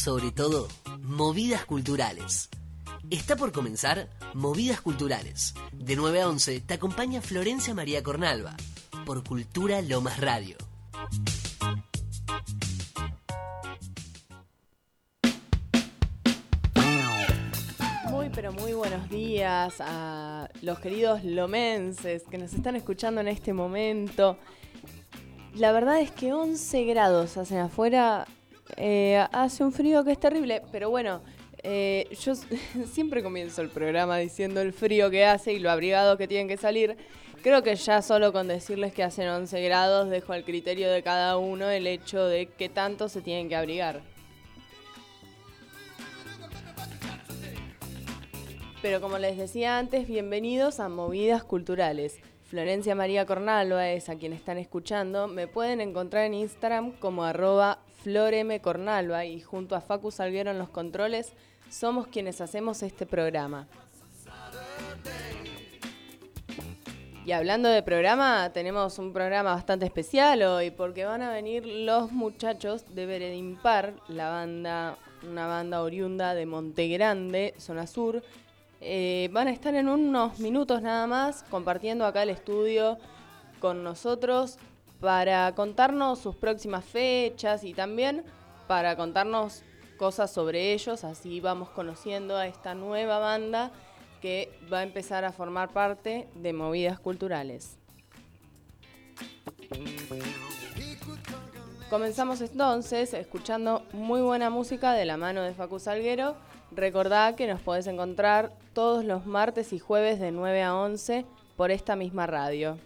Sobre todo, movidas culturales. Está por comenzar Movidas Culturales. De 9 a 11 te acompaña Florencia María Cornalva por Cultura Lomas Radio. Muy pero muy buenos días a los queridos lomenses que nos están escuchando en este momento. La verdad es que 11 grados hacen afuera, eh, hace un frío que es terrible, pero bueno, eh, yo siempre comienzo el programa diciendo el frío que hace y lo abrigado que tienen que salir. Creo que ya solo con decirles que hacen 11 grados dejo al criterio de cada uno el hecho de qué tanto se tienen que abrigar. Pero como les decía antes, bienvenidos a Movidas Culturales. Florencia María Cornalva es a quien están escuchando. Me pueden encontrar en Instagram como arroba flormcornalva y junto a Facu Salguero en los controles somos quienes hacemos este programa. Y hablando de programa, tenemos un programa bastante especial hoy porque van a venir los muchachos de Veredimpar, la banda, una banda oriunda de Monte Grande, zona sur. Eh, van a estar en unos minutos nada más compartiendo acá el estudio con nosotros para contarnos sus próximas fechas y también para contarnos cosas sobre ellos, así vamos conociendo a esta nueva banda que va a empezar a formar parte de movidas culturales. Comenzamos entonces escuchando muy buena música de la mano de Facu Salguero. Recordá que nos podés encontrar todos los martes y jueves de 9 a 11 por esta misma radio.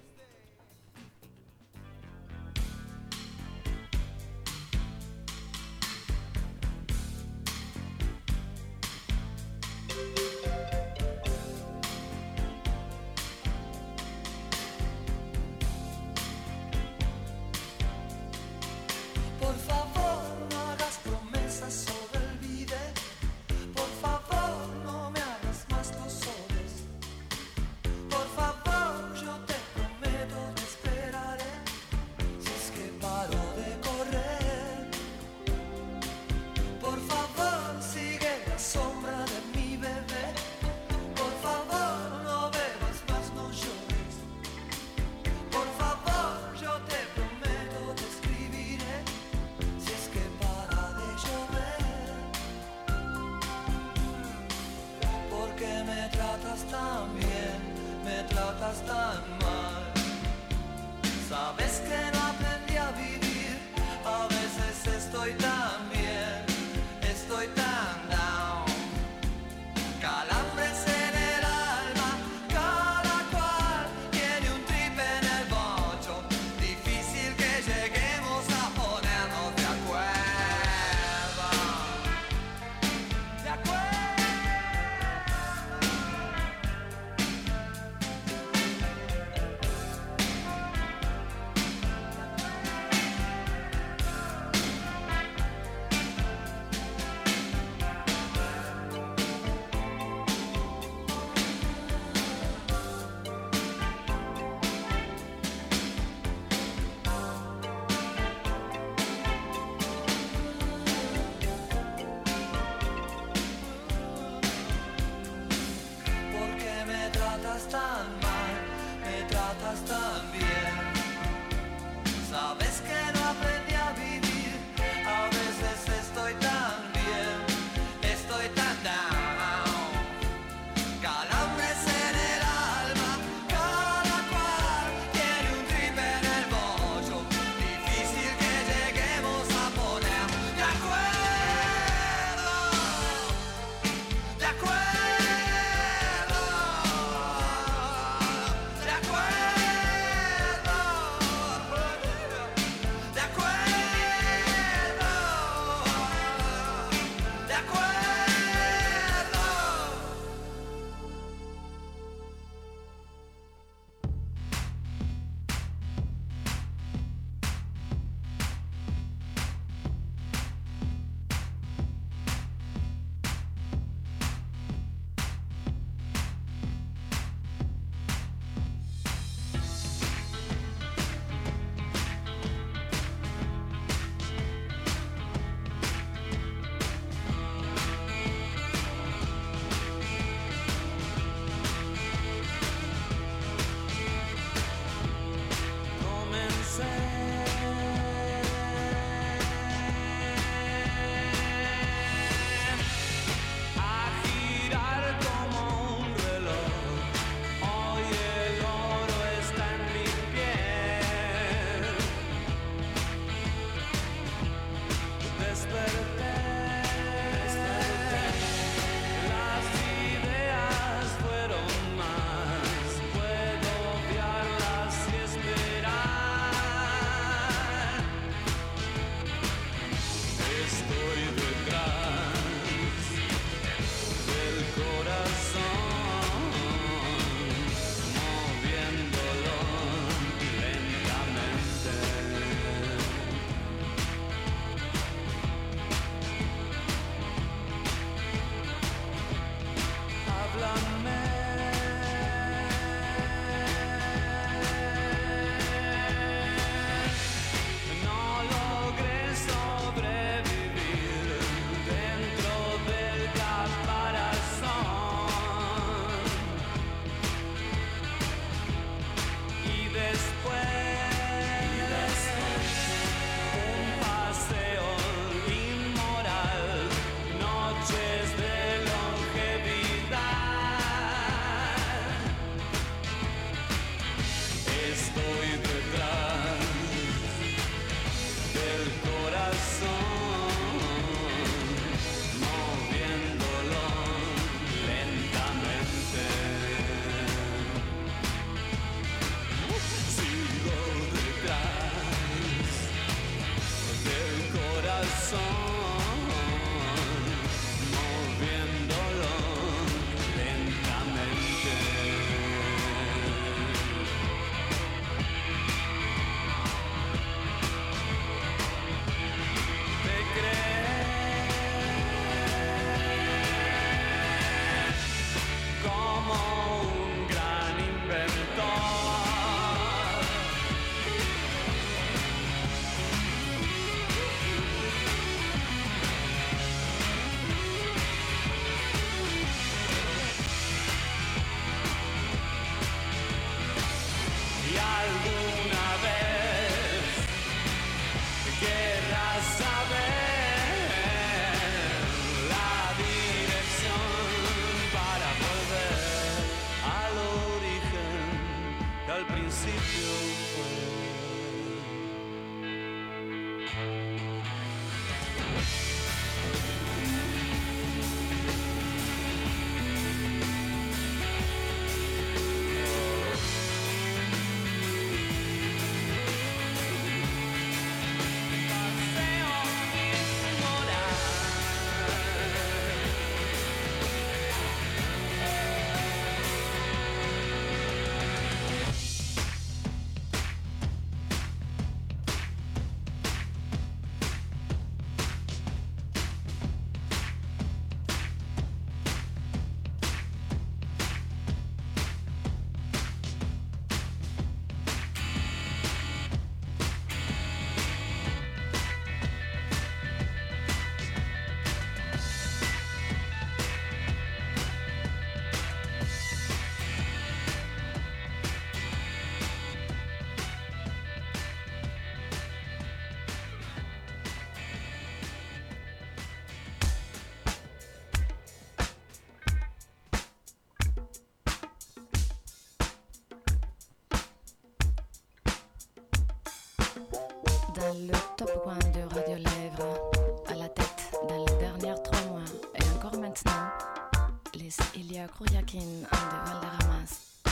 Ilia Krouyakin de Valderramas.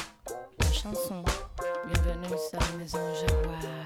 La chanson Bienvenue sur la maison Jaguar.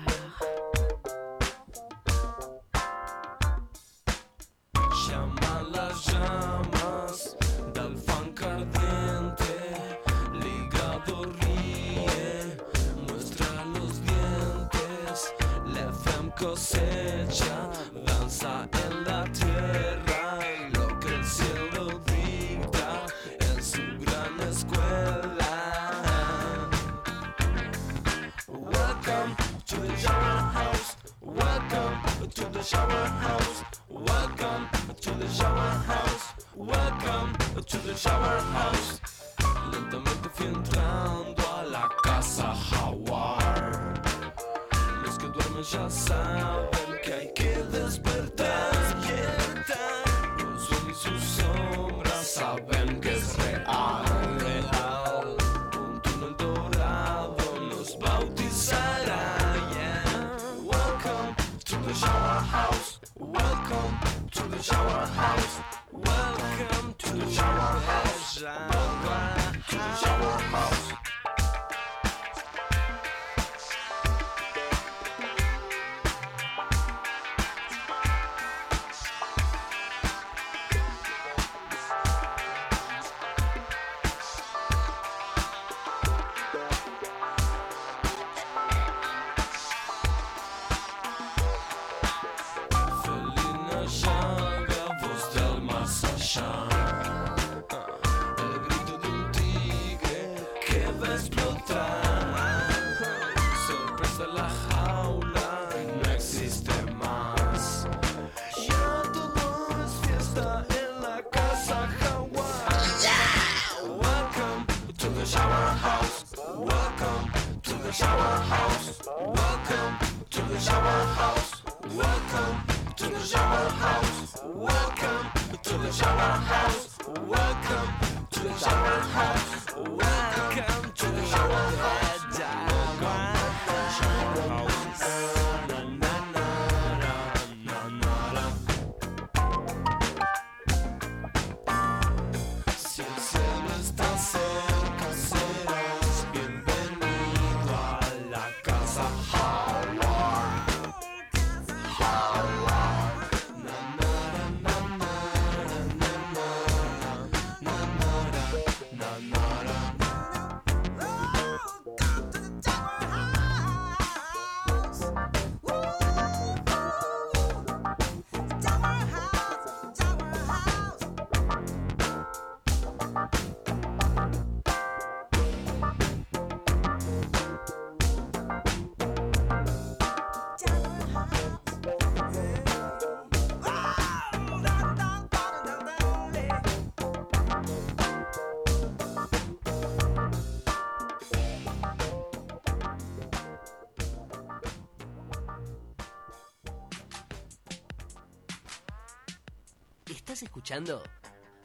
Escuchando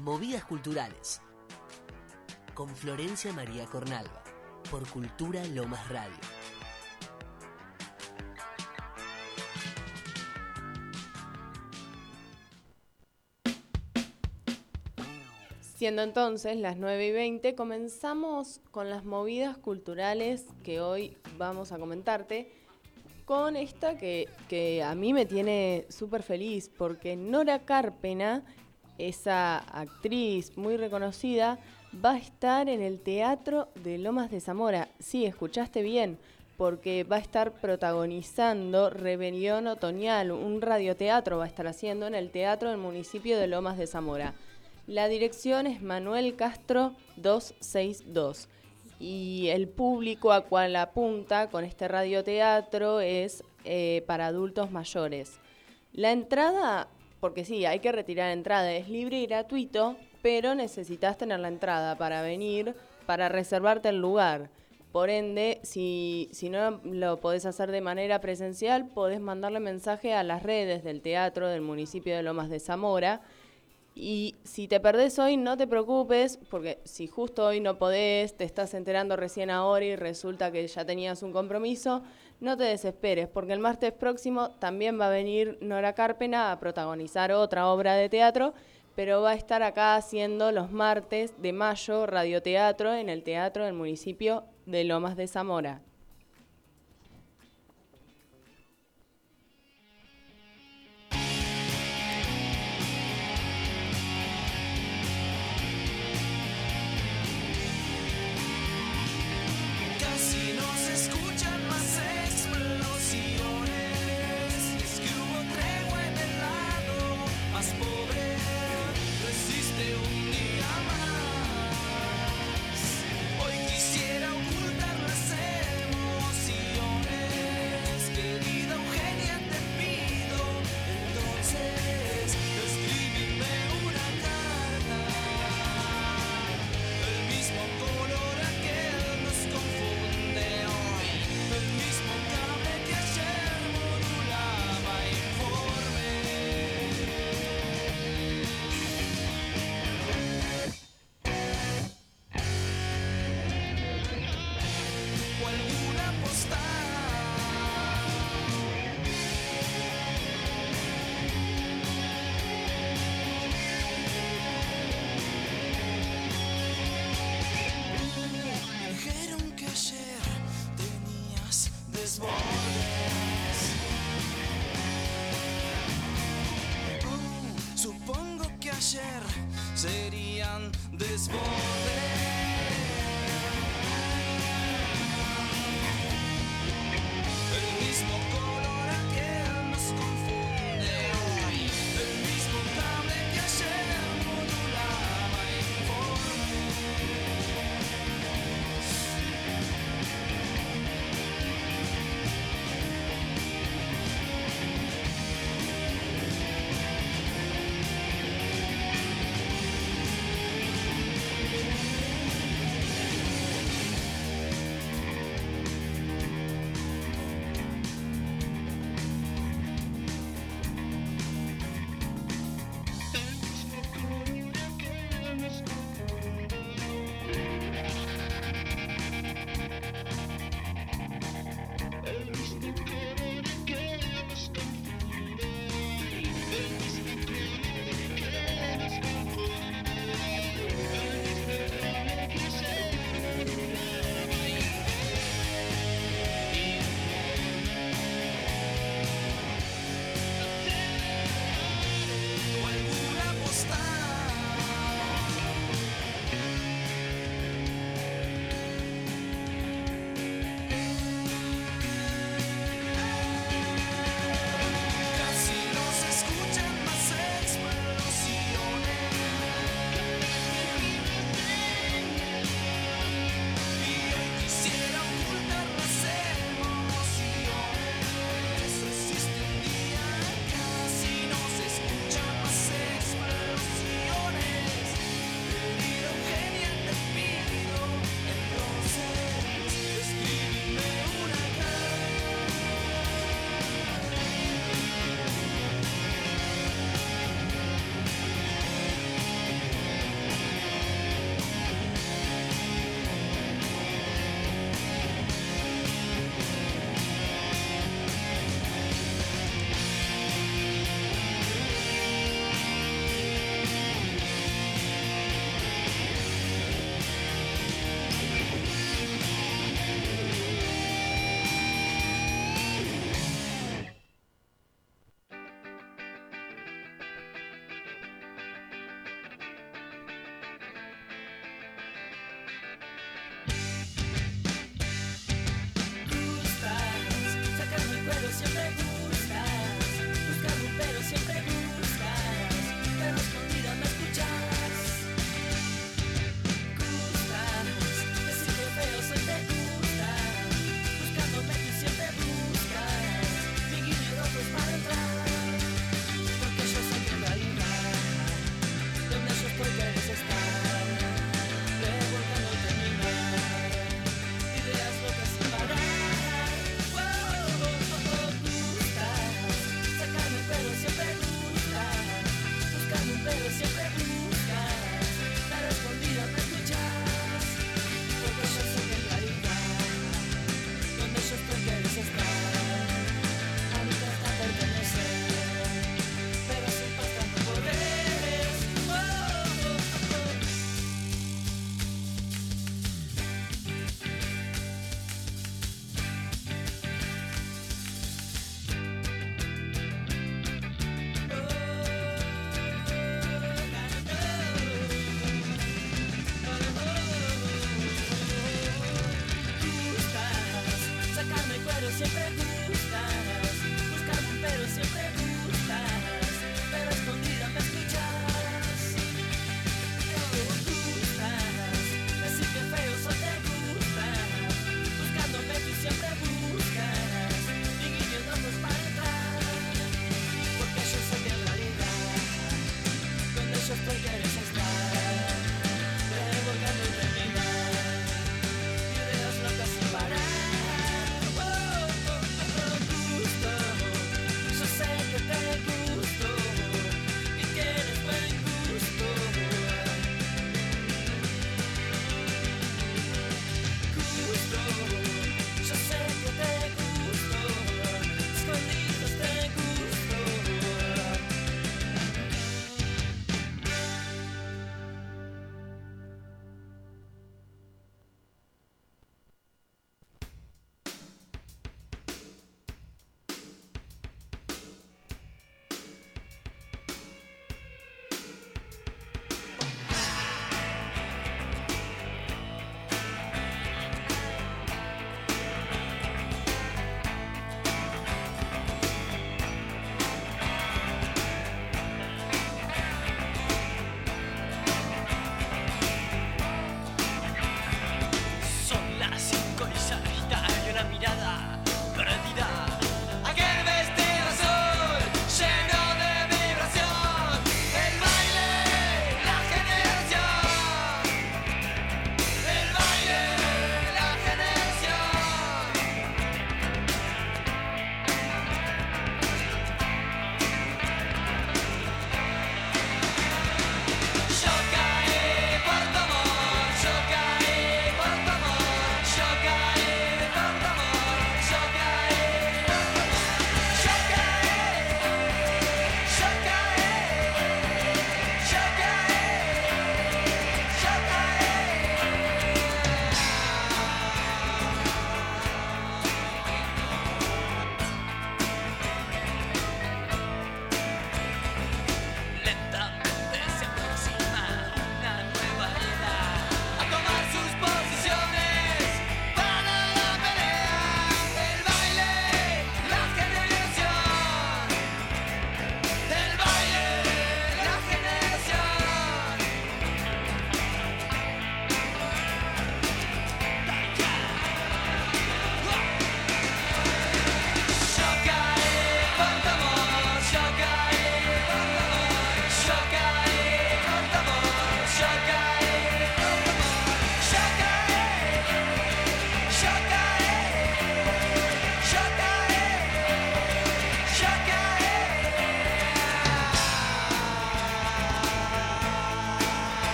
Movidas Culturales con Florencia María Cornalva por Cultura Lomas Radio. Siendo entonces las 9 y 20, comenzamos con las movidas culturales que hoy vamos a comentarte. Con esta que, que a mí me tiene súper feliz, porque Nora Carpena, esa actriz muy reconocida, va a estar en el Teatro de Lomas de Zamora. Sí, escuchaste bien, porque va a estar protagonizando Rebelión Otoñal, un radioteatro va a estar haciendo en el Teatro del municipio de Lomas de Zamora. La dirección es Manuel Castro 262 y el público a cual apunta con este radioteatro es eh, para adultos mayores. La entrada, porque sí, hay que retirar entrada, es libre y gratuito, pero necesitas tener la entrada para venir, para reservarte el lugar. Por ende, si, no lo podés hacer de manera presencial, podés mandarle mensaje a las redes del teatro del municipio de Lomas de Zamora. Y si te perdés hoy, no te preocupes, porque si justo hoy no podés, te estás enterando recién ahora y resulta que ya tenías un compromiso, no te desesperes, porque el martes próximo también va a venir Nora Carpena a protagonizar otra obra de teatro, pero va a estar acá haciendo los martes de mayo radioteatro en el teatro del municipio de Lomas de Zamora.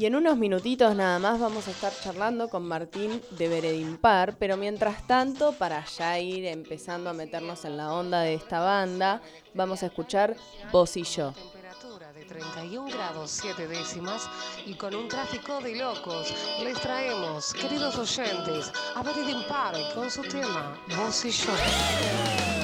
Y en unos minutitos nada más vamos a estar charlando con Martín de Veredimpar, pero mientras tanto, para ya ir empezando a meternos en la onda de esta banda, vamos a escuchar Vos y Yo. Temperatura de 31 grados 7 décimas y con un tráfico de locos les traemos, queridos oyentes, a Veredin Park con su tema Vos y yo.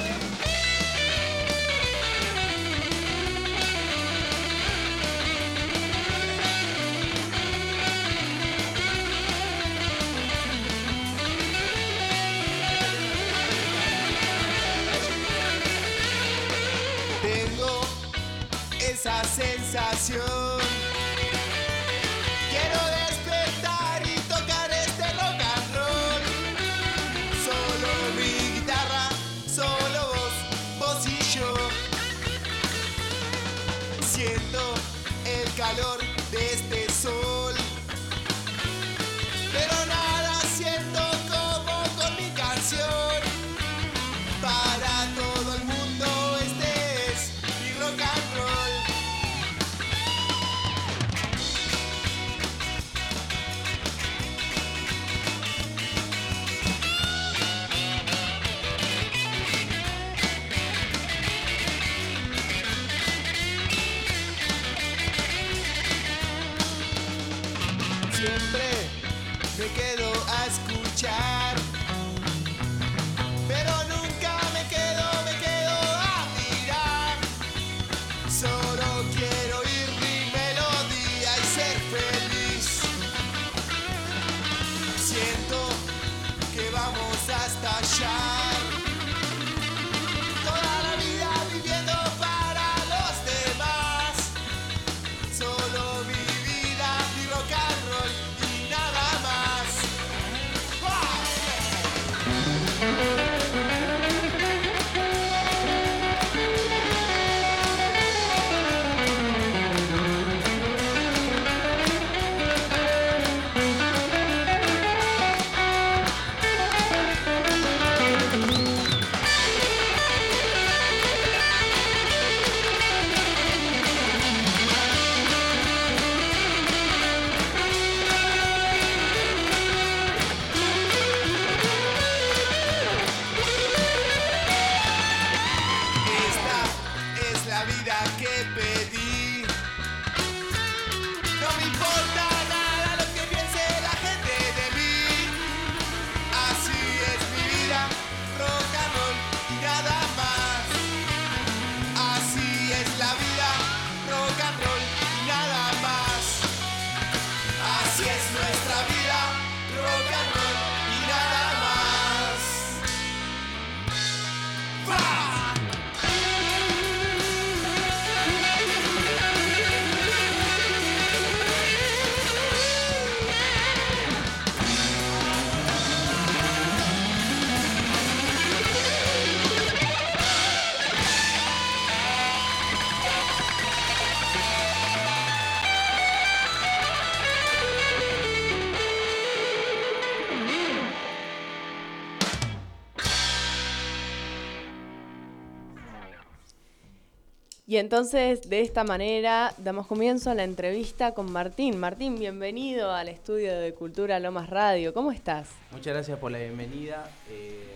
Y entonces, de esta manera, damos comienzo a la entrevista con Martín. Martín, bienvenido al estudio de Cultura Lomas Radio. ¿Cómo estás? Muchas gracias por la bienvenida. Eh,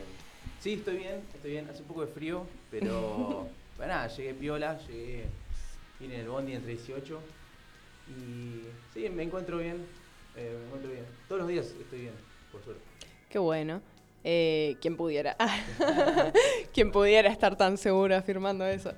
sí, estoy bien, estoy bien. Hace un poco de frío, pero bueno, nada, llegué piola, llegué vine en el bondi entre 18 y sí, me encuentro bien, eh, me encuentro bien. Todos los días estoy bien, por suerte. Qué bueno. Eh, ¿Quién pudiera? ¿Quién pudiera estar tan seguro afirmando eso?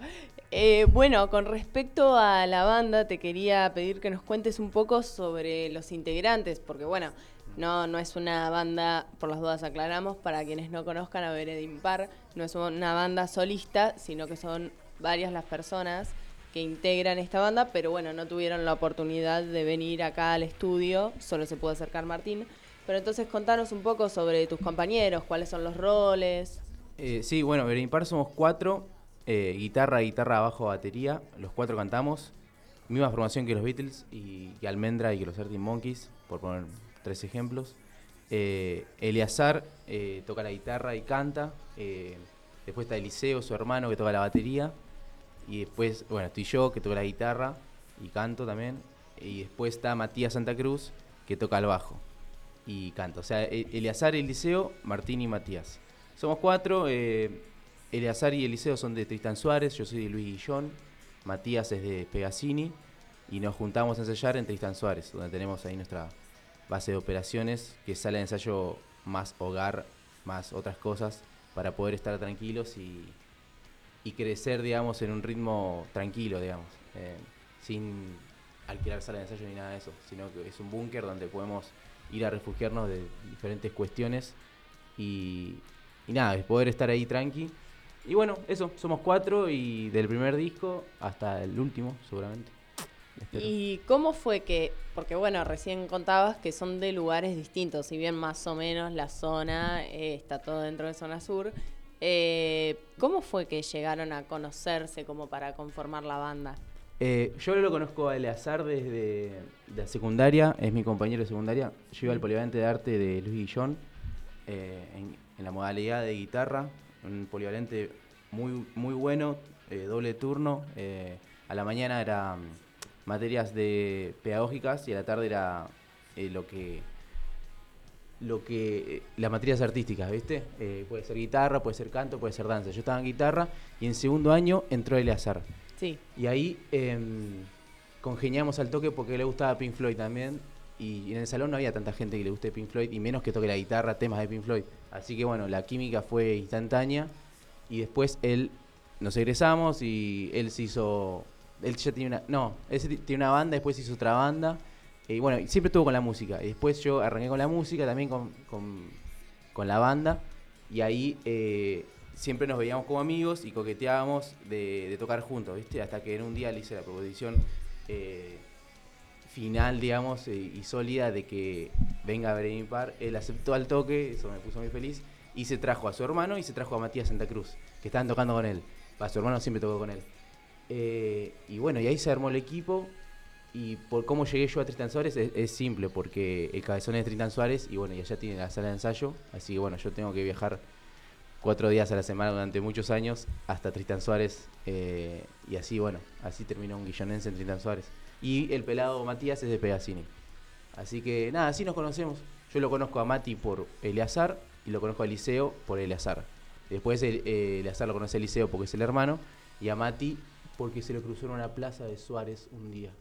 Eh, bueno, con respecto a la banda, te quería pedir que nos cuentes un poco sobre los integrantes, porque bueno, no, no es una banda, por las dudas aclaramos, para quienes no conozcan a Vered Impar, no es una banda solista, sino que son varias las personas que integran esta banda, pero bueno, no tuvieron la oportunidad de venir acá al estudio, solo se pudo acercar Martín. Pero entonces contanos un poco sobre tus compañeros, cuáles son los roles. Eh, sí, bueno, Verimpar somos cuatro, eh, guitarra, guitarra, bajo, batería, los cuatro cantamos, misma formación que los Beatles y, y Almendra y que los Arctic Monkeys, por poner tres ejemplos. Eh, Eleazar eh, toca la guitarra y canta, eh, después está Eliseo, su hermano, que toca la batería, y después, bueno, estoy yo, que toco la guitarra y canto también, y después está Matías Santa Cruz, que toca el bajo y canto. O sea, E- Eleazar, Eliseo, Martín y Matías. Somos cuatro. Eleazar y Eliseo son de Tristan Suárez, yo soy de Luis Guillón, Matías es de Pegasini y nos juntamos a ensayar en Tristan Suárez, donde tenemos ahí nuestra base de operaciones que sale de ensayo más hogar, más otras cosas, para poder estar tranquilos y, y crecer, digamos, en un ritmo tranquilo, digamos, eh, sin alquilar sala de ensayo ni nada de eso, sino que es un búnker donde podemos ir a refugiarnos de diferentes cuestiones y, y nada, es poder estar ahí tranqui. Y bueno, eso, somos cuatro y del primer disco hasta el último, seguramente. Espero. ¿Y cómo fue que, porque bueno, recién contabas que son de lugares distintos, si bien más o menos la zona eh, está todo dentro de zona sur, eh, ¿cómo fue que llegaron a conocerse como para conformar la banda? Eh, yo lo conozco a Eleazar desde de la secundaria, es mi compañero de secundaria. Yo iba al polivalente de arte de Luis Guillón, en, en la modalidad de guitarra, un polivalente muy, muy bueno, eh, doble turno. eh, a la mañana era mm, materias de pedagógicas y a la tarde era eh, lo que lo que las materias artísticas, ¿viste? Puede ser guitarra, puede ser canto, puede ser danza. Yo estaba en guitarra y en segundo año entró Eleazar. Sí. Y ahí em, congeniamos al toque porque le gustaba Pink Floyd también. y en el salón no había tanta gente que le guste Pink Floyd y menos que toque la guitarra, temas de Pink Floyd. Así que bueno, la química fue instantánea y después él nos egresamos y él se hizo él ya tiene una no, él tiene una banda, después hizo otra banda. Y bueno, siempre estuvo con la música. Y después yo arranqué con la música, también con, con, con la banda. Y ahí eh, siempre nos veíamos como amigos y coqueteábamos de, de tocar juntos, ¿viste? Hasta que en un día le hice la proposición eh, final, digamos, eh, y sólida de que venga a ver mi par. Él aceptó al toque, eso me puso muy feliz. Y se trajo a su hermano y se trajo a Matías Santa Cruz, que estaban tocando con él. Va, su hermano siempre tocó con él. Eh, y bueno, y ahí se armó el equipo. Y por cómo llegué yo a Tristan Suárez es, es simple, porque el cabezón es Tristan Suárez y bueno, y allá tiene la sala de ensayo. Así que bueno, yo tengo que viajar cuatro días a la semana durante muchos años hasta Tristan Suárez. eh, y así, bueno, así terminó un guillonense en Tristan Suárez. Y el pelado Matías es de Pegasini. Así que nada, así nos conocemos. Yo lo conozco a Mati por Eleazar y lo conozco a Eliseo por Eleazar. Después el, eh, Eleazar lo conoce a Eliseo porque es el hermano y a Mati porque se lo cruzó en una plaza de Suárez un día.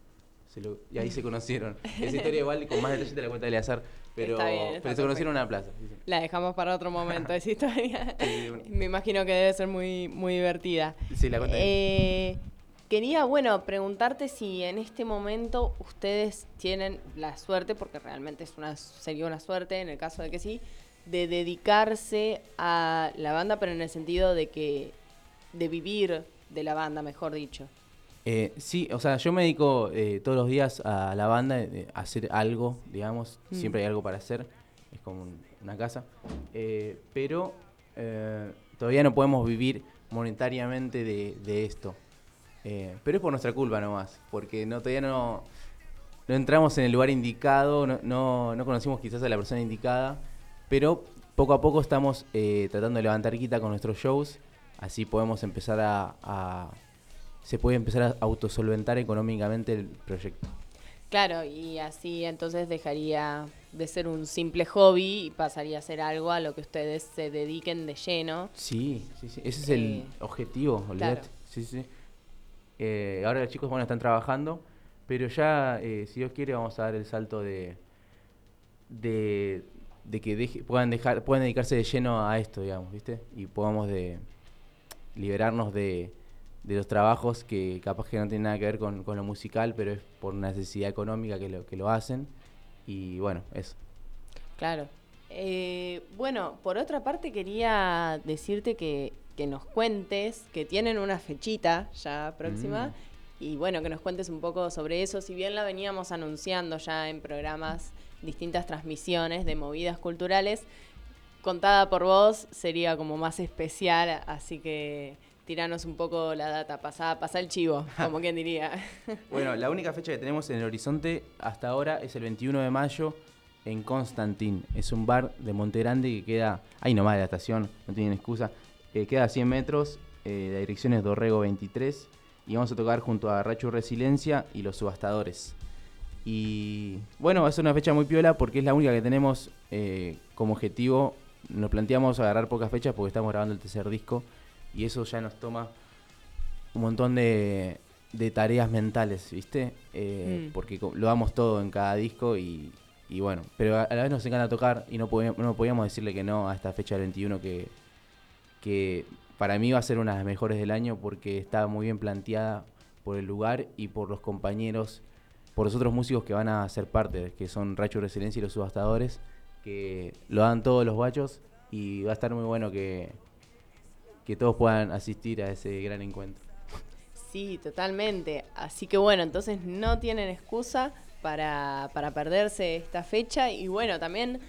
Se lo- y ahí se conocieron. Esa historia igual con más detalles te la cuenta Eleazar, pero, Está bien, está pero se conocieron en una plaza. La dejamos para otro momento esa historia. Sí, bueno. Me imagino que debe ser muy, muy divertida. Sí, la cuenta Eh, quería, bueno, preguntarte si en este momento ustedes tienen la suerte, porque realmente es una, sería una suerte en el caso de que sí, de dedicarse a la banda, pero en el sentido de que de vivir de la banda, mejor dicho. Eh, sí, o sea, yo me dedico eh, todos los días a la banda, eh, a hacer algo, digamos, Mm. siempre hay algo para hacer, es como un- una casa, pero todavía no podemos vivir monetariamente de, de esto. Eh, pero es por nuestra culpa nomás, porque no, todavía no, no entramos en el lugar indicado, no, no, no conocimos quizás a la persona indicada, pero poco a poco estamos eh, tratando de levantar quita con nuestros shows, así podemos empezar a, a- se puede empezar a autosolventar económicamente el proyecto. Claro, y así entonces dejaría de ser un simple hobby y pasaría a ser algo a lo que ustedes se dediquen de lleno. Sí, sí, sí, ese es el Eh, objetivo, olvídate. claro. Sí, sí. Eh, ahora los chicos bueno están trabajando, pero ya, eh, si Dios quiere, vamos a dar el salto de de, que deje- puedan dejar, puedan dedicarse de lleno a esto, digamos, ¿viste? Y podamos de liberarnos de, de los trabajos que capaz que no tienen nada que ver con, con lo musical, pero es por necesidad económica que lo, que lo hacen. Y bueno, eso. Claro. Eh, bueno, por otra parte quería decirte que, que nos cuentes, que tienen una fechita ya próxima, Mm. y bueno, que nos cuentes un poco sobre eso, si bien la veníamos anunciando ya en programas, distintas transmisiones de movidas culturales, contada por vos sería como más especial, así que tiranos un poco la data, pasá, pasá el chivo, como quien diría. Bueno, la única fecha que tenemos en el horizonte hasta ahora es el 21 de mayo en Constantin. Es un bar de Monte Grande que queda ahí nomás de la estación, no tienen excusa. Eh, queda a 100 metros, eh, la dirección es Dorrego 23 y vamos a tocar junto a Rachu Resiliencia y los subastadores. Y bueno, va a ser una fecha muy piola porque es la única que tenemos eh, como objetivo. Nos planteamos agarrar pocas fechas porque estamos grabando el tercer disco y eso ya nos toma un montón de, de tareas mentales, ¿viste? Eh, Mm. Porque lo damos todo en cada disco y, y bueno, pero a, la vez nos encanta tocar y no, podíamos, no podíamos decirle que no a esta fecha del 21 que, que para mí va a ser una de las mejores del año porque está muy bien planteada por el lugar y por los compañeros, por los otros músicos que van a ser parte, que son Racho Resiliencia y los subastadores, que lo dan todos los bachos y va a estar muy bueno que, que todos puedan asistir a ese gran encuentro. Sí, totalmente. Así que bueno, entonces no tienen excusa para, para perderse esta fecha. Y bueno, también,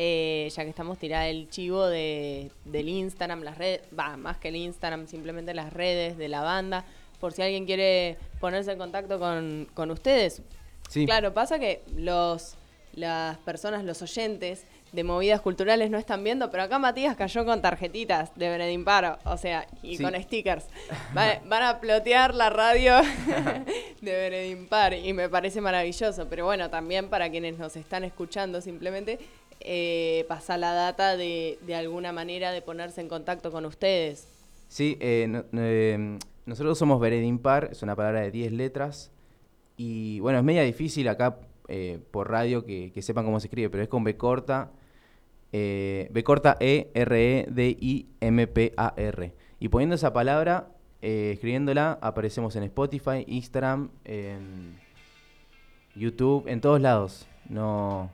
eh, ya que estamos tirando el chivo de, del Instagram, las redes, va, más que el Instagram, simplemente las redes de la banda, por si alguien quiere ponerse en contacto con, con ustedes. Sí. Claro, pasa que los las personas, los oyentes de movidas culturales no están viendo, pero acá Matías cayó con tarjetitas de Benedín Paro, o sea, y Sí. con stickers. Va- van a plotear la radio de Benedín y me parece maravilloso, pero bueno, también para quienes nos están escuchando simplemente eh, pasa la data de, de alguna manera de ponerse en contacto con ustedes. Sí, eh, eh, nosotros somos Veredimpar, es una palabra de 10 letras. Y bueno, es media difícil acá eh, por radio que, que sepan cómo se escribe, pero es con B corta, B corta E, R, E, D, I, M, P, A, R. Y poniendo esa palabra, escribiéndola, aparecemos en Spotify, Instagram, en YouTube, en todos lados. No,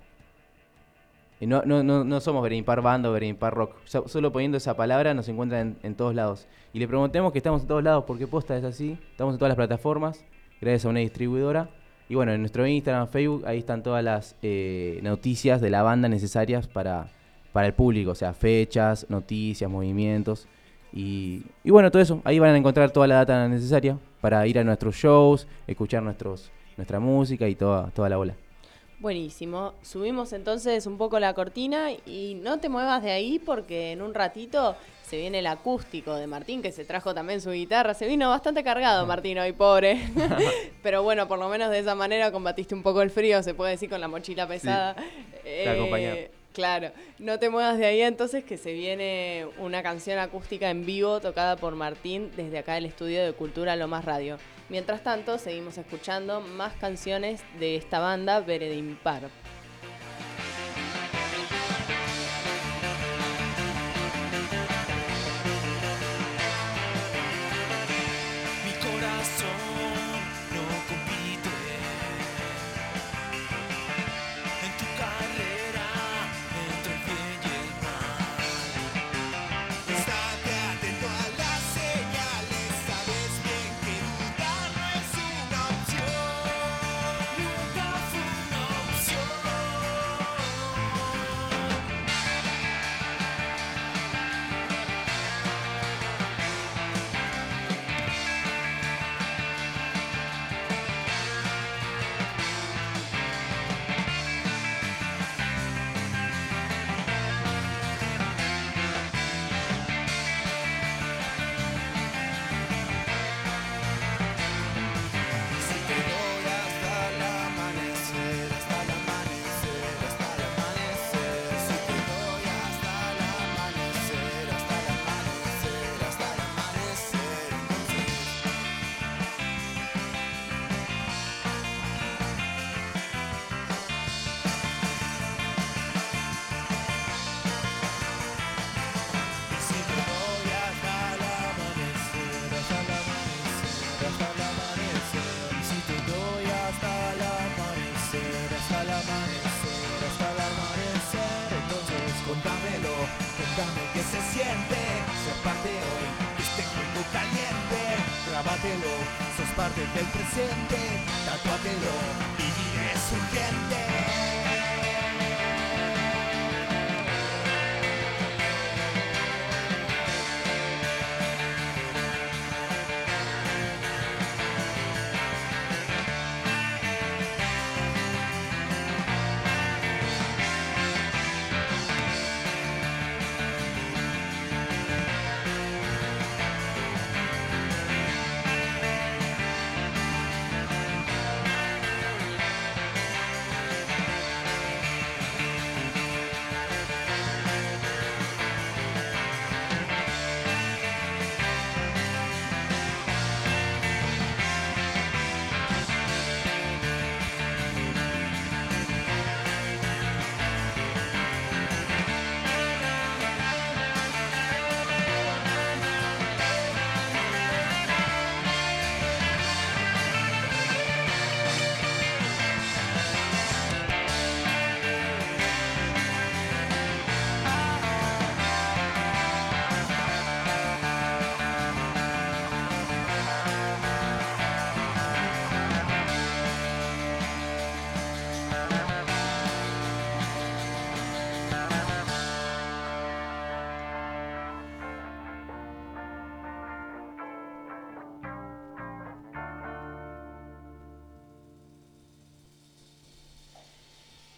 no, no, no, no somos Verimpar Bando, Rock. So- solo poniendo esa palabra nos encuentran en, en todos lados. Y le preguntemos que estamos en todos lados porque posta es así. Estamos en todas las plataformas, gracias a una distribuidora. Y bueno, en nuestro Instagram, Facebook, ahí están todas las eh, noticias de la banda necesarias para, para el público. O sea, fechas, noticias, movimientos. Y, y bueno, todo eso. Ahí van a encontrar toda la data necesaria para ir a nuestros shows, escuchar nuestros, nuestra música y toda, toda la bola. Buenísimo. Subimos entonces un poco la cortina y no te muevas de ahí porque en un ratito se viene el acústico de Martín, que se trajo también su guitarra. Se vino bastante cargado Martín hoy, pobre. Pero bueno, por lo menos de esa manera combatiste un poco el frío, se puede decir, con la mochila pesada. Eh, acompañado. Claro, no te muevas de ahí entonces que se viene una canción acústica en vivo tocada por Martín desde acá del estudio de Cultura Lo Más Radio. Mientras tanto, seguimos escuchando más canciones de esta banda Veredimpar.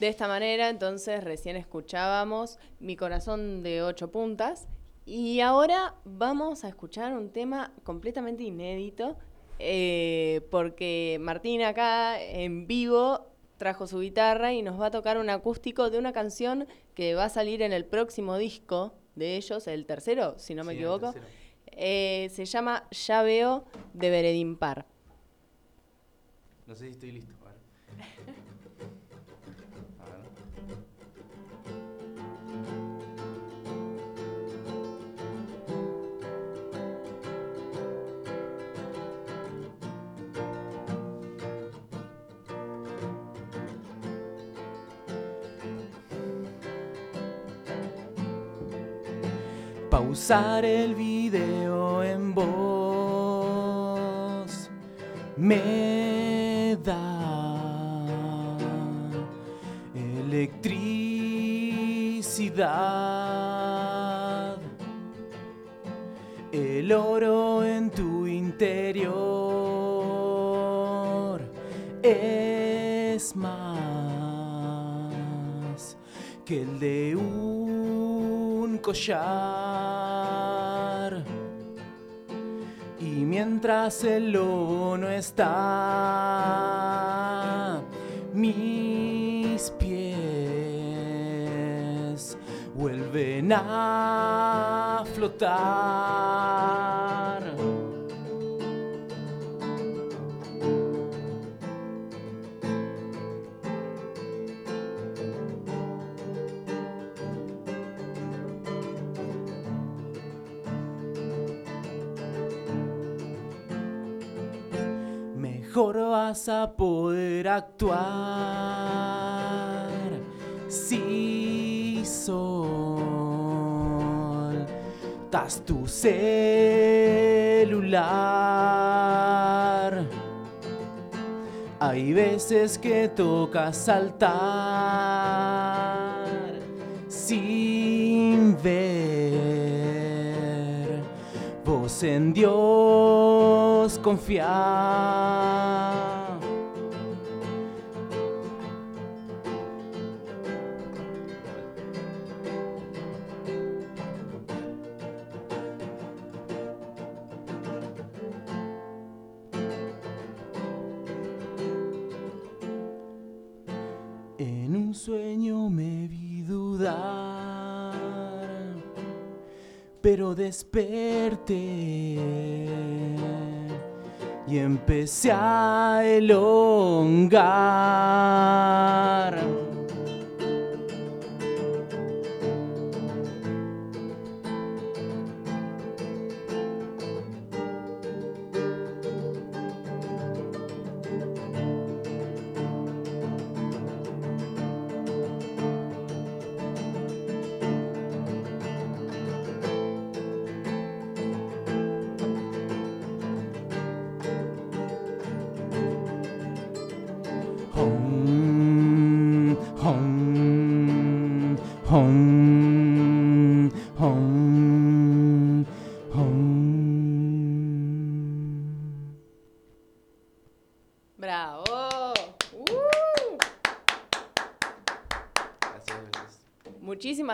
De esta manera, entonces, recién escuchábamos Mi corazón de ocho puntas. Y ahora vamos a escuchar un tema completamente inédito, eh, porque Martín acá en vivo trajo su guitarra y nos va a tocar un acústico de una canción que va a salir en el próximo disco de ellos, el tercero, si no me Sí, equivoco. Eh, se llama Ya veo de Veredimpar. No sé si estoy listo. Pausar el video en voz me da electricidad. El oro en tu interior es más que el de un Y mientras el oro no está, mis pies vuelven a flotar. A poder actuar si soltas tu celular. Hay veces que toca saltar sin ver. Vos en Dios confía. Pero desperté y empecé a elongar.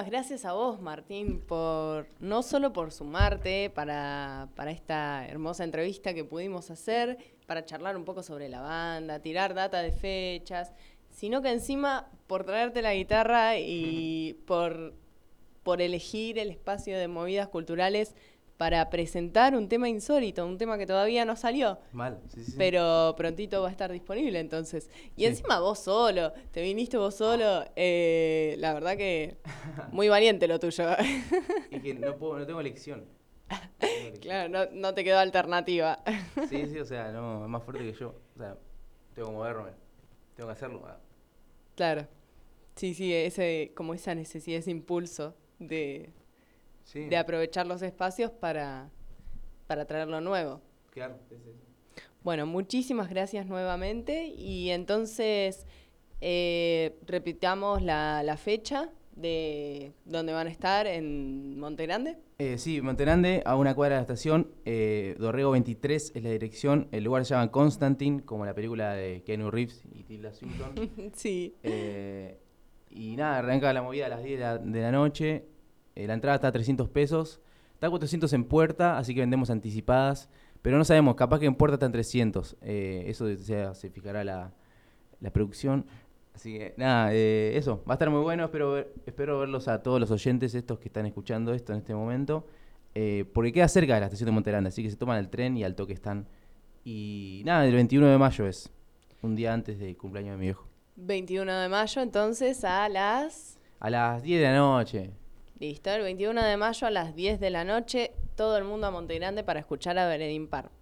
Gracias a vos, Martín, por no solo por sumarte para, para esta hermosa entrevista que pudimos hacer, para charlar un poco sobre la banda, tirar data de fechas, sino que encima por traerte la guitarra y por, por elegir el espacio de movidas culturales para presentar un tema insólito, un tema que todavía no salió. Mal, sí, sí. Pero prontito va a estar disponible entonces. Y Sí. encima vos solo, te viniste vos solo. eh, la verdad que muy valiente lo tuyo. Y que no, puedo, no tengo elección. claro, no, no te quedó alternativa. Sí, sí, o sea, no, es más fuerte que yo. O sea, tengo que moverme. Tengo que hacerlo. ah. claro. Sí, sí, ese, como esa necesidad, ese impulso de, Sí. de aprovechar los espacios para, para traer lo nuevo. Claro. Bueno, muchísimas gracias nuevamente y entonces eh, repitamos la, la fecha de donde van a estar en Monte Grande. Eh, sí, Monterande, a una cuadra de la estación. Eh, Dorrego 23 es la dirección. El lugar se llama Constantine, como la película de Keanu Reeves y Tilda Swinton. sí. Eh, y nada, arranca la movida a las 10 de la, de la noche. Eh, la entrada está a 300 pesos. Está a 400 en puerta, así que vendemos anticipadas. Pero no sabemos, capaz que en puerta está en 300. Eh, eso o sea, se fijará la, la producción. Así que nada, eh, eso. Va a estar muy bueno. Espero, ver- espero verlos a todos los oyentes, estos que están escuchando esto en este momento. eh, porque queda cerca de la estación de Monteranda, así que se toman el tren y al toque están. Y nada, el 21 de mayo es. Un día antes del cumpleaños de mi viejo. 21 de mayo, entonces a las... A las 10 de la noche. Listo, el 21 de mayo a las 10 de la noche, todo el mundo a Monte Grande para escuchar a Beredín Par.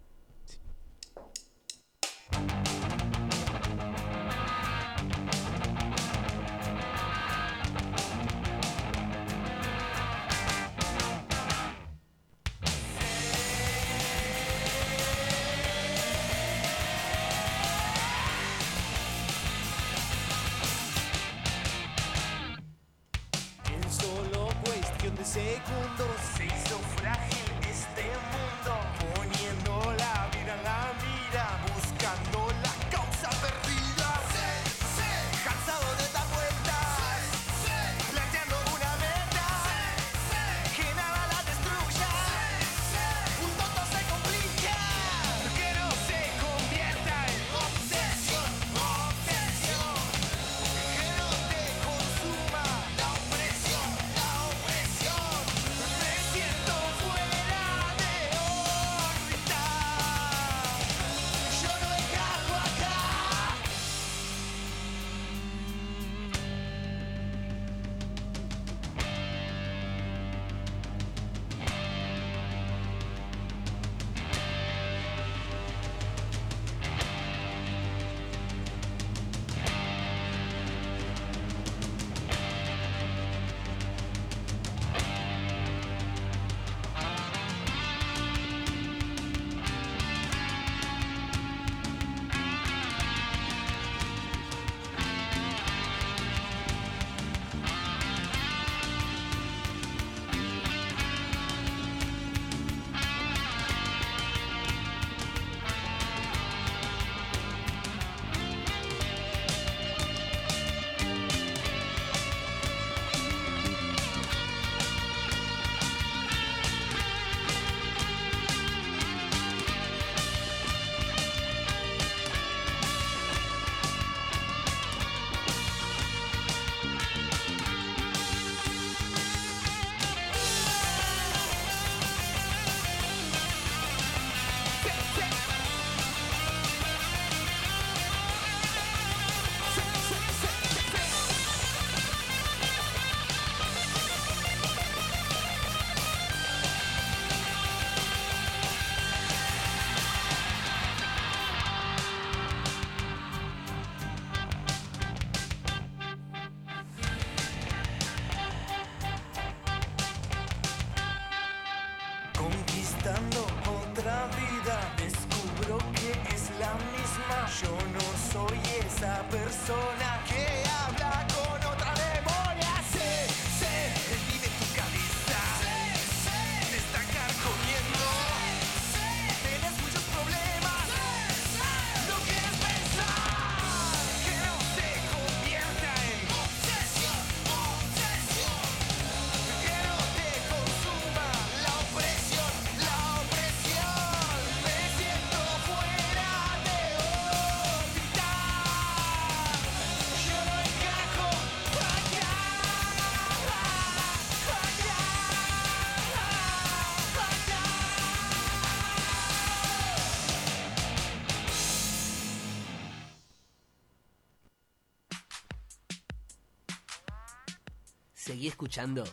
seguí escuchando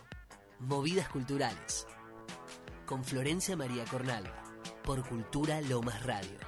Movidas Culturales con Florencia María Cornalva por Cultura Lomas Radio.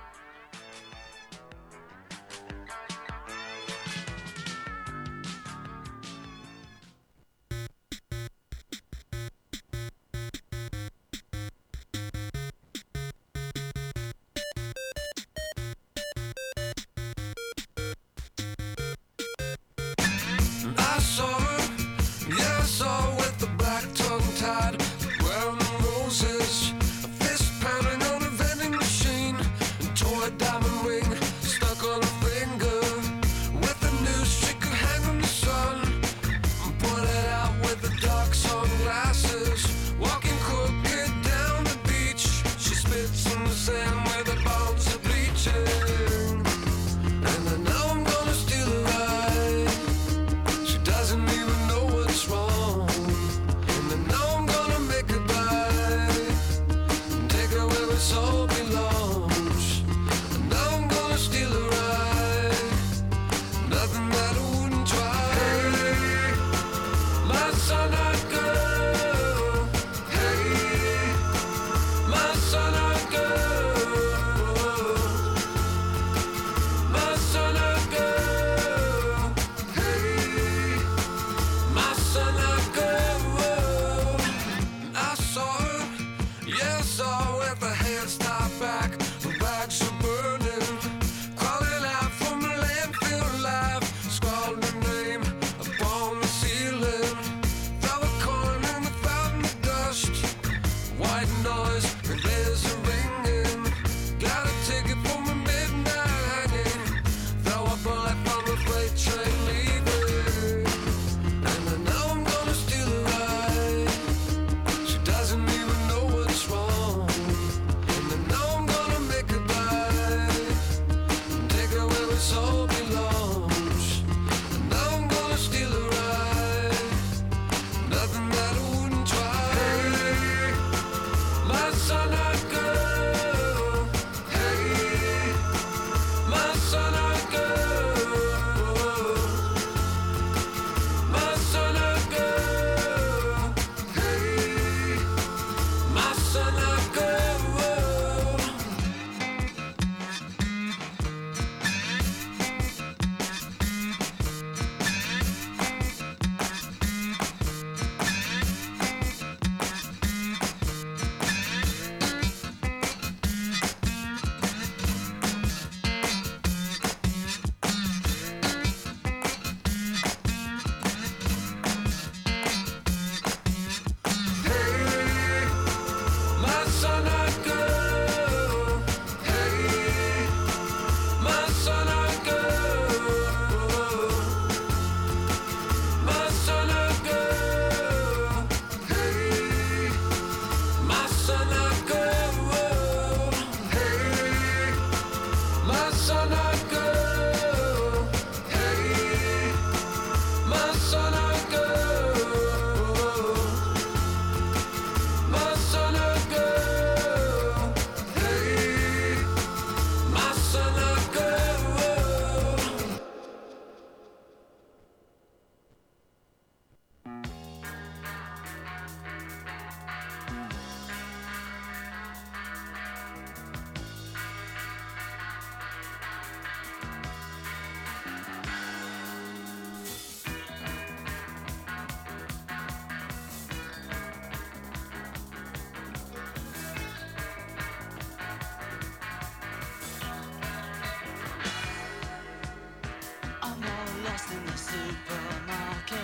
lost in the supermarket.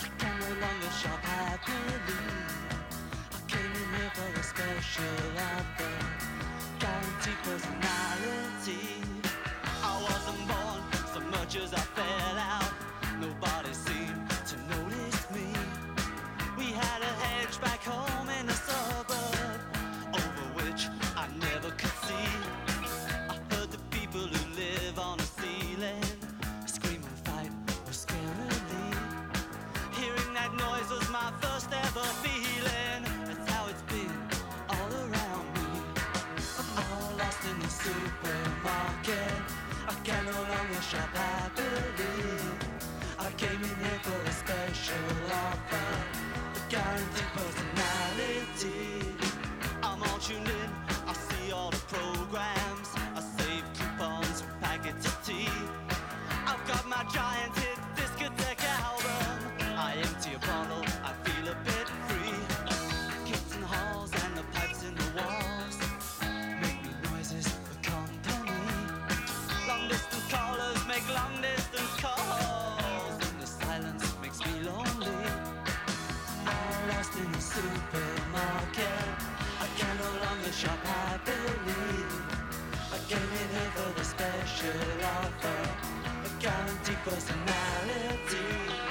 I can no longer shop happily. I came in here for a special offer. Guaranteed personality. I wasn't born so much as I fell out. Came in here for the special offer, a guaranteed personality.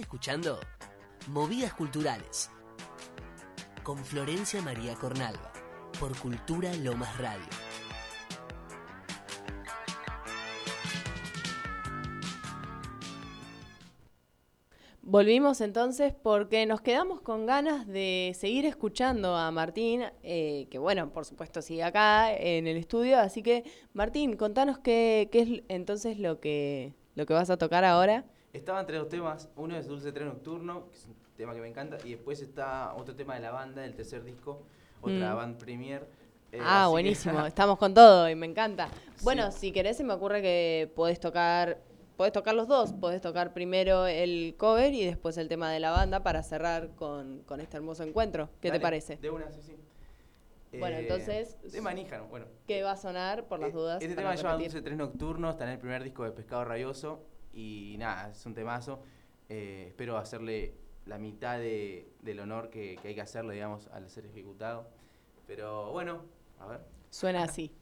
Escuchando Movidas Culturales con Florencia María Cornalva por Cultura Lomas Radio. Volvimos entonces porque nos quedamos con ganas de seguir escuchando a Martín, eh, que bueno, por supuesto sigue acá en el estudio, así que Martín, contanos qué, qué es entonces lo que, lo que vas a tocar ahora. Estaban tres dos temas, uno es Dulce Tren Nocturno, que es un tema que me encanta, y después está otro tema de la banda, del tercer disco, otra Mm. band premier. eh, ah, que- buenísimo, estamos con todo y me encanta. Bueno, Sí. si querés se me ocurre que podés tocar, podés tocar los dos, podés tocar primero el cover y después el tema de la banda para cerrar con, con este hermoso encuentro. ¿Qué te Dale, parece? De una, sí, sí. Bueno, entonces- De Maníjano, bueno. ¿Qué va a sonar por las Eh, dudas? Este tema se llama? Dulce Tres Nocturnos, está en el primer disco de Pescado Rabioso. Y nada, es un temazo. Eh, espero hacerle la mitad de- del honor que, que hay que hacerle, digamos, al ser ejecutado. Pero bueno, a ver. Suena así.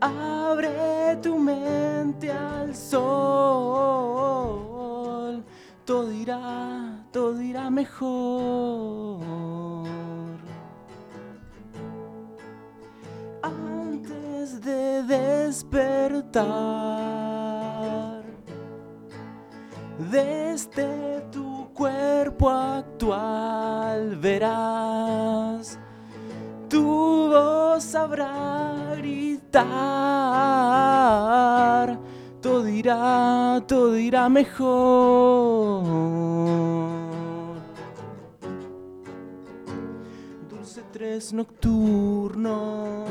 Abre tu mente al sol. Todo irá, todo irá mejor. antes de despertar desde tu cuerpo actual verás tu voz sabrá gritar todo irá todo irá mejor Dulce tres nocturno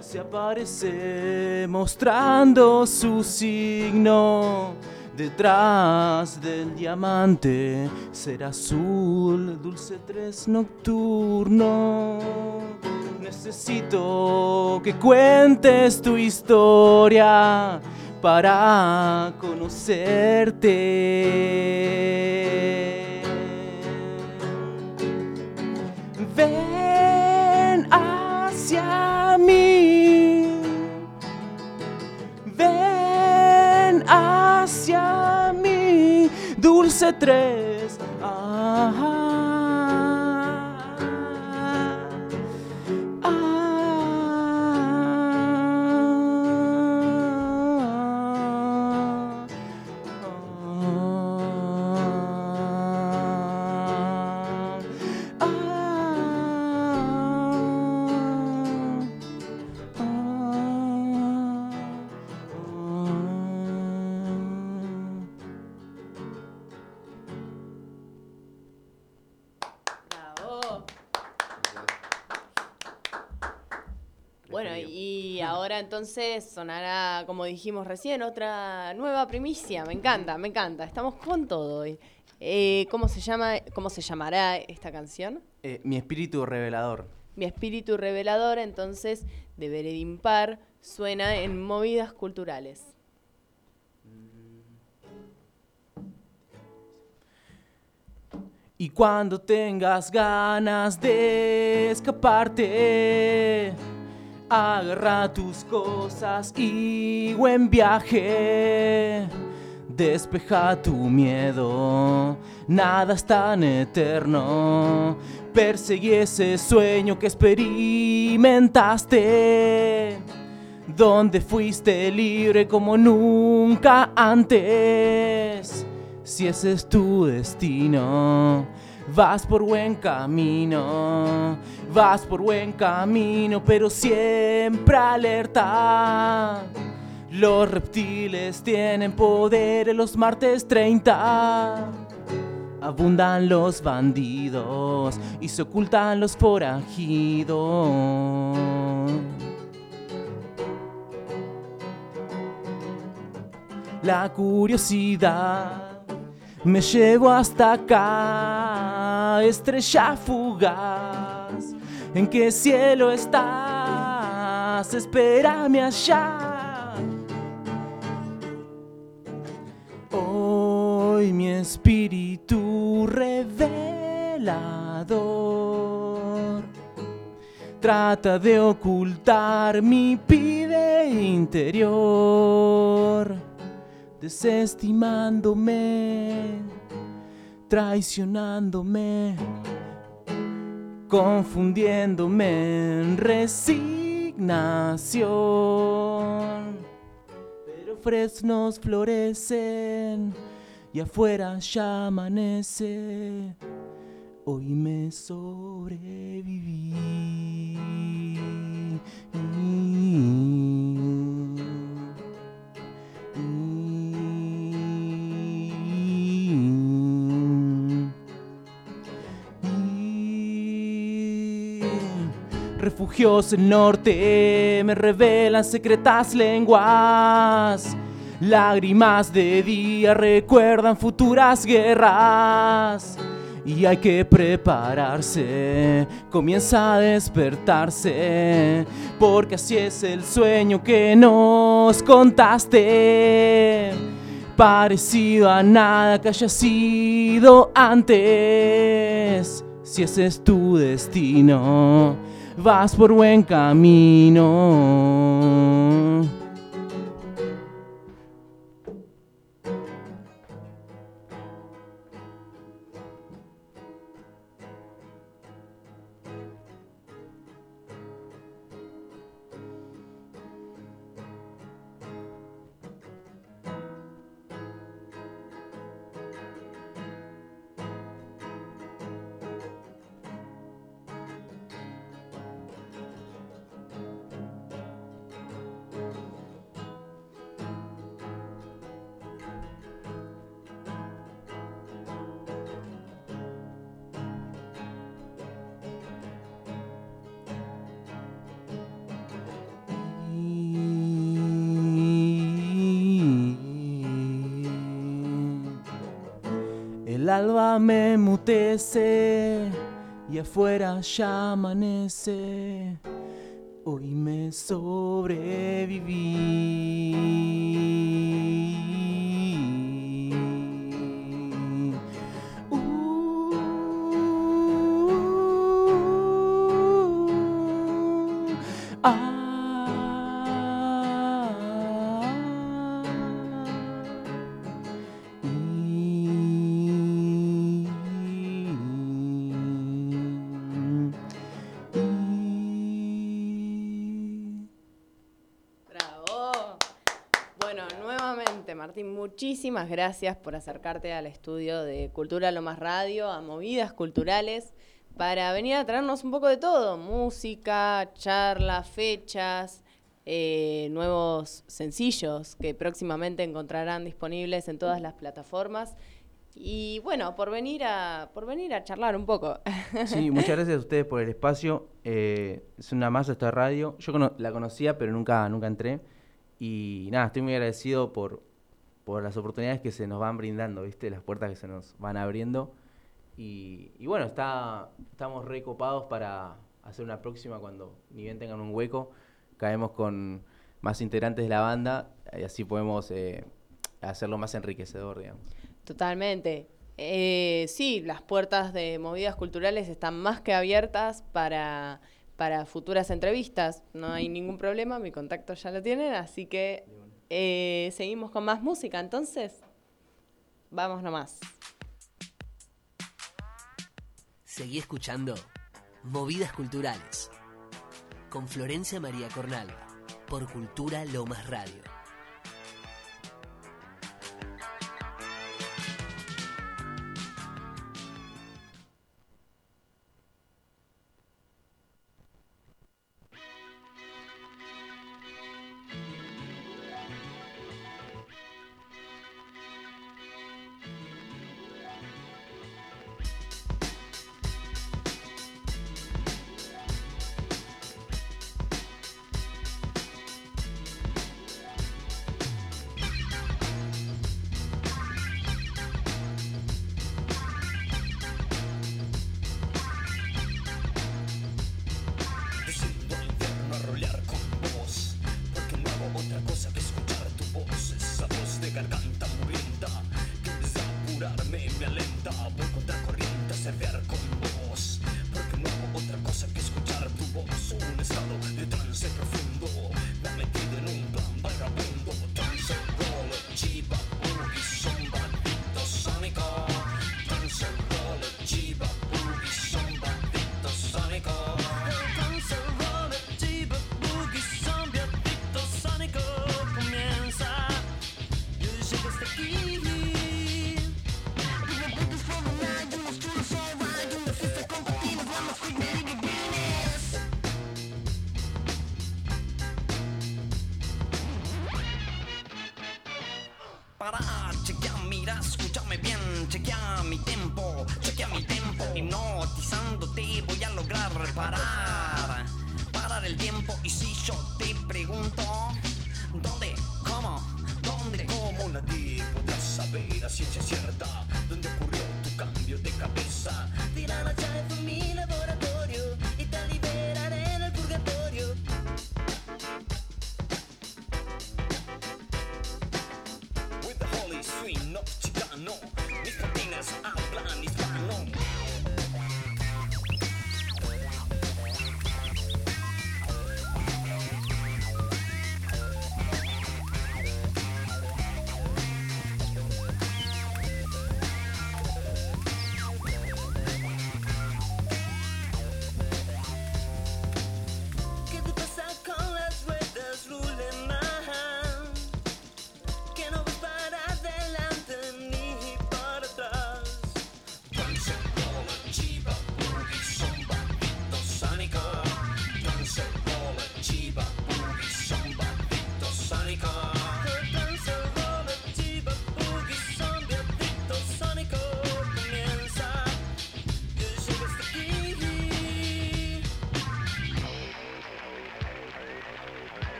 se aparece mostrando su signo. Detrás del diamante será azul, dulce tres nocturno. Necesito que cuentes tu historia para conocerte. Dulce tres. Entonces sonará, como dijimos recién, otra nueva primicia. Me encanta, me encanta. Estamos con todo hoy. Eh, ¿Cómo se llama, cómo se llamará esta canción? Eh, mi espíritu revelador. Mi espíritu revelador, entonces, de Veredimpar, suena en movidas culturales. Y cuando tengas ganas de escaparte, agarra tus cosas y buen viaje. Despeja tu miedo, nada es tan eterno. Perseguí ese sueño que experimentaste, donde fuiste libre como nunca antes. Si ese es tu destino, vas por buen camino, vas por buen camino, pero siempre alerta. Los reptiles tienen poder en los martes 30. Abundan los bandidos y se ocultan los forajidos. La curiosidad me llevo hasta acá, estrella fugaz. ¿En qué cielo estás? Espérame allá. Hoy mi espíritu revelador trata de ocultar mi pibe interior, desestimándome, traicionándome, confundiéndome en resignación. Pero fresnos florecen y afuera ya amanece. Hoy me sobreviví. Refugios del norte me revelan secretas lenguas. Lágrimas de día recuerdan futuras guerras. Y hay que prepararse, comienza a despertarse, porque así es el sueño que nos contaste. Parecido a nada que haya sido antes. Si ese es tu destino, vas por buen camino. Y afuera ya amanece. Hoy me sobreviví. Muchísimas gracias por acercarte al estudio de Cultura Lo Más Radio, a movidas culturales, para venir a traernos un poco de todo: música, charlas, fechas, eh, nuevos sencillos que próximamente encontrarán disponibles en todas las plataformas. Y bueno, por venir a, por venir a charlar un poco. Sí, muchas gracias a ustedes por el espacio. Eh, es una masa esta radio. Yo la conocía, pero nunca, nunca entré. Y nada, estoy muy agradecido por, por las oportunidades que se nos van brindando, ¿viste? Las puertas que se nos van abriendo. Y, bueno, está, estamos recopados para hacer una próxima cuando ni bien tengan un hueco. Caemos con más integrantes de la banda y así podemos eh, hacerlo más enriquecedor, digamos. Totalmente. Eh, sí, las puertas de movidas culturales están más que abiertas para, para futuras entrevistas. No hay ningún problema, mi contacto ya lo tienen, así que eh, seguimos con más música. Entonces, vamos nomás. Seguí escuchando Movidas Culturales con Florencia María Cornalva por Cultura Lomas Radio. Hipnotizándote voy a lograr parar, parar el tiempo y si yo te pregunto, ¿dónde, cómo, dónde, Como nadie podrá saber a ciencia cierta. Dónde ocurrió tu cambio de cabeza.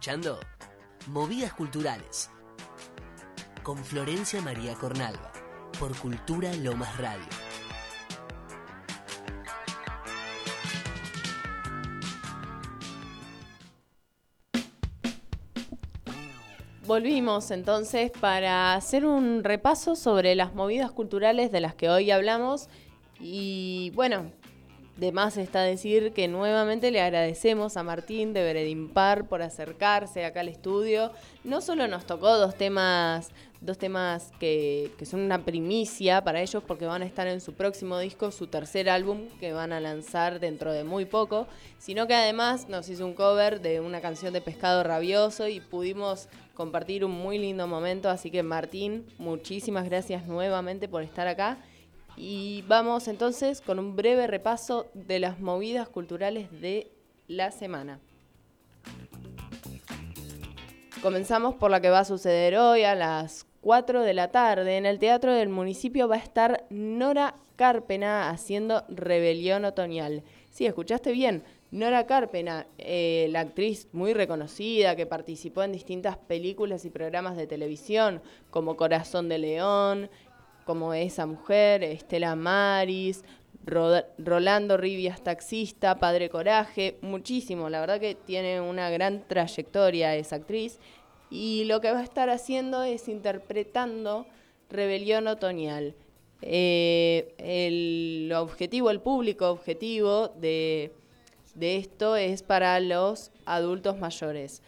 Escuchando Movidas Culturales con Florencia María Cornalva por Cultura Lomas Radio. Volvimos entonces para hacer un repaso sobre las movidas culturales de las que hoy hablamos y bueno, de más está decir que nuevamente le agradecemos a Martín de Veredimpar por acercarse acá al estudio. No solo nos tocó dos temas, dos temas que, que son una primicia para ellos porque van a estar en su próximo disco, su tercer álbum que van a lanzar dentro de muy poco, sino que además nos hizo un cover de una canción de Pescado Rabioso y pudimos compartir un muy lindo momento. Así que Martín, muchísimas gracias nuevamente por estar acá. Y vamos entonces con un breve repaso de las movidas culturales de la semana. Comenzamos por la que va a suceder hoy a las 4 de la tarde. En el Teatro del Municipio va a estar Nora Carpena haciendo Rebelión Otoñal. Sí, escuchaste bien. Nora Carpena, eh, la actriz muy reconocida que participó en distintas películas y programas de televisión como Corazón de León, como esa mujer, Estela Maris, Ro- Rolando Rivias Taxista, Padre Coraje, muchísimo. La verdad que tiene una gran trayectoria esa actriz. Y lo que va a estar haciendo es interpretando Rebelión Otoñal. Eh, el objetivo, el público objetivo de, de esto es para los adultos mayores.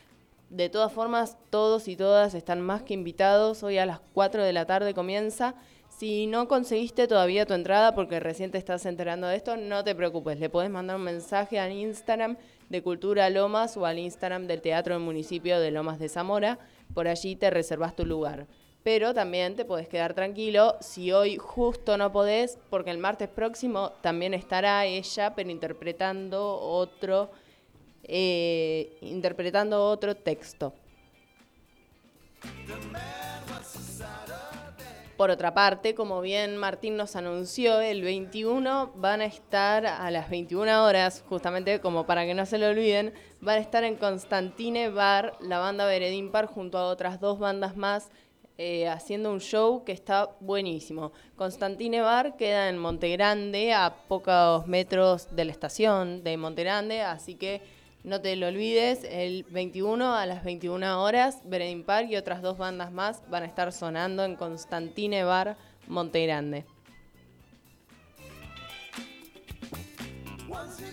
De todas formas, todos y todas están más que invitados. Hoy a las 4 de la tarde comienza. Si no conseguiste todavía tu entrada porque recién te estás enterando de esto, no te preocupes. Le puedes mandar un mensaje al Instagram de Cultura Lomas o al Instagram del Teatro del Municipio de Lomas de Zamora. Por allí te reservas tu lugar. Pero también te podés quedar tranquilo si hoy justo no podés, porque el martes próximo también estará ella, pero interpretando otro, eh, interpretando otro texto. Por otra parte, como bien Martín nos anunció, el 21 van a estar a las 21 horas, justamente como para que no se lo olviden, van a estar en Constantine Bar, la banda Veredimpar, junto a otras dos bandas más, eh, haciendo un show que está buenísimo. Constantine Bar queda en Montegrande, a pocos metros de la estación de Montegrande, así que no te lo olvides, el 21 a las 21 horas, Veredimpar y otras dos bandas más van a estar sonando en Constantine Bar, Montegrande.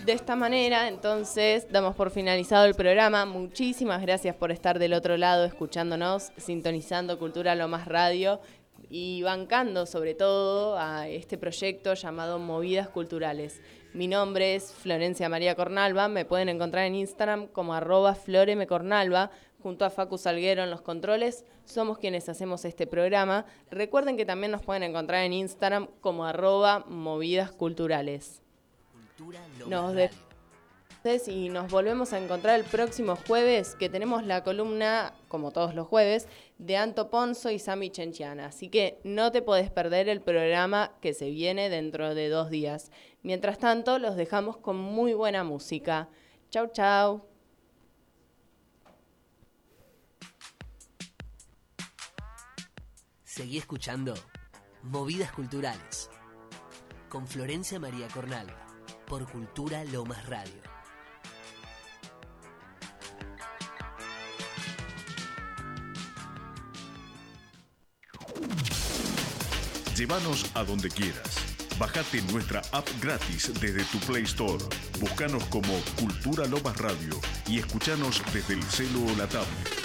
De esta manera, entonces, damos por finalizado el programa. Muchísimas gracias por estar del otro lado, escuchándonos, sintonizando Cultura Lo Más Radio y bancando sobre todo a este proyecto llamado Movidas Culturales. Mi nombre es Florencia María Cornalva, me pueden encontrar en Instagram como arroba floremecornalva, junto a Facu Salguero en los controles, somos quienes hacemos este programa. Recuerden que también nos pueden encontrar en Instagram como arroba movidas culturales. Nos y nos volvemos a encontrar el próximo jueves, que tenemos la columna, como todos los jueves, de Anto Ponzo y Sami Chenchiana. Así que no te podés perder el programa que se viene dentro de dos días. Mientras tanto, los dejamos con muy buena música. Chau, chau. Seguí escuchando Movidas Culturales con Florencia María Cornalva por Cultura Lomas Radio. Llévanos a donde quieras. Bájate nuestra app gratis desde tu Play Store. Búscanos como Cultura Lomas Radio y escuchanos desde el celo o la tablet.